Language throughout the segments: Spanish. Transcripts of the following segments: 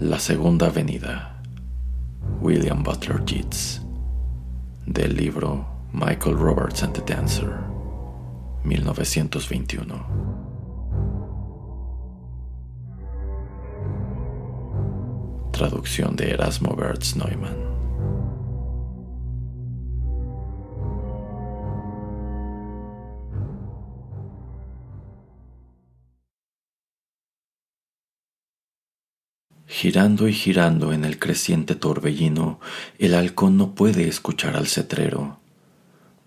La Segunda Avenida, William Butler Yeats, del libro Michael Roberts and the Dancer, 1921. Traducción de Erasmo Bertz Neumann. Girando y girando en el creciente torbellino, el halcón no puede escuchar al cetrero.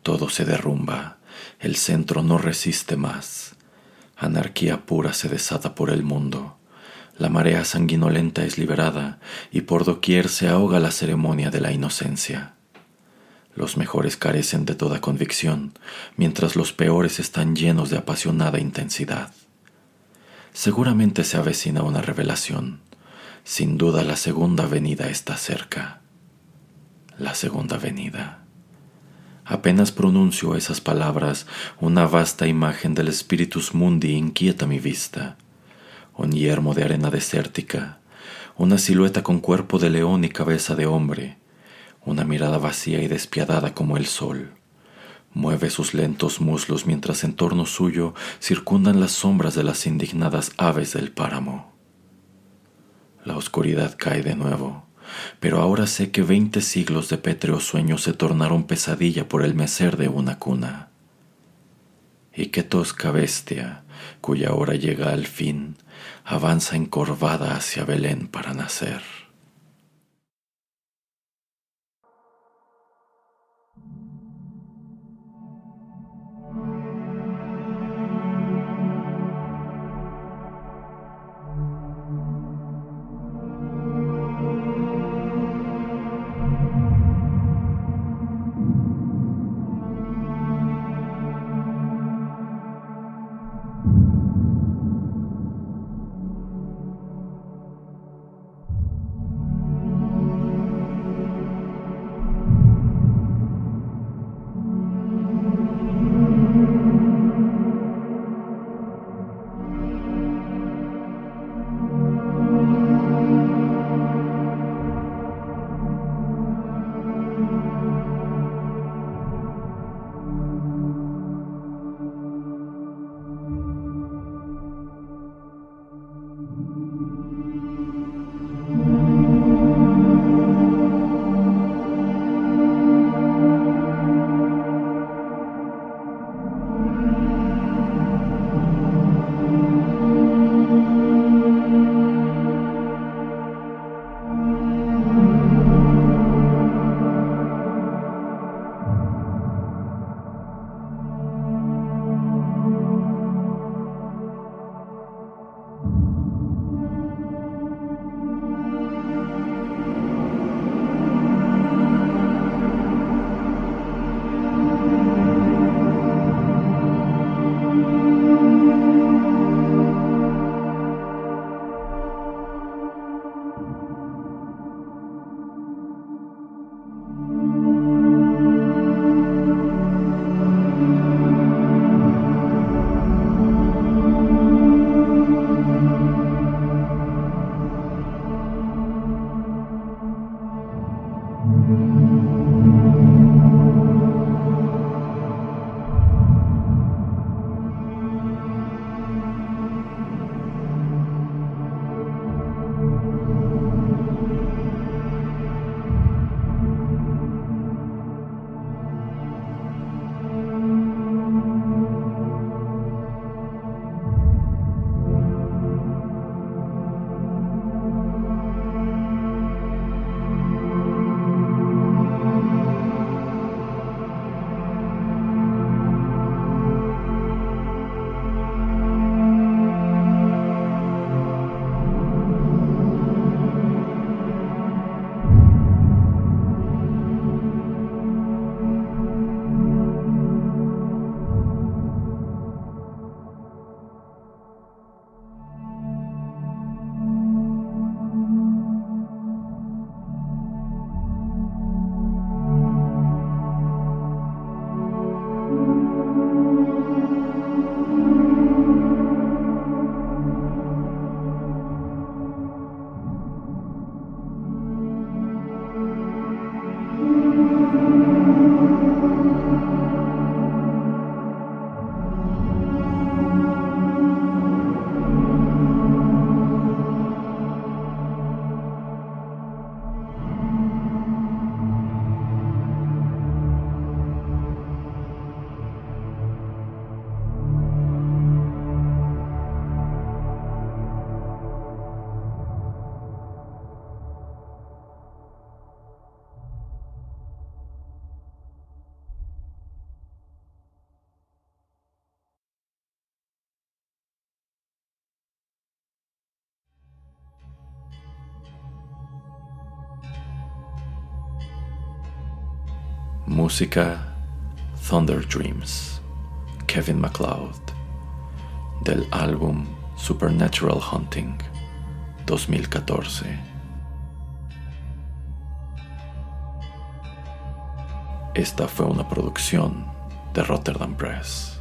Todo se derrumba, el centro no resiste más. Anarquía pura se desata por el mundo. La marea sanguinolenta es liberada y por doquier se ahoga la ceremonia de la inocencia. Los mejores carecen de toda convicción, mientras los peores están llenos de apasionada intensidad. Seguramente se avecina una revelación sin duda la segunda venida está cerca. La segunda venida. Apenas pronuncio esas palabras, una vasta imagen del Spiritus Mundi inquieta mi vista. Un yermo de arena desértica, una silueta con cuerpo de león y cabeza de hombre, una mirada vacía y despiadada como el sol. Mueve sus lentos muslos mientras en torno suyo circundan las sombras de las indignadas aves del páramo. La oscuridad cae de nuevo, pero ahora sé que veinte siglos de pétreo sueño se tornaron pesadilla por el mecer de una cuna. Y qué tosca bestia, cuya hora llega al fin, avanza encorvada hacia Belén para nacer. Música Thunder Dreams, Kevin MacLeod, del álbum Supernatural Hunting 2014. Esta fue una producción de Rotterdam Press.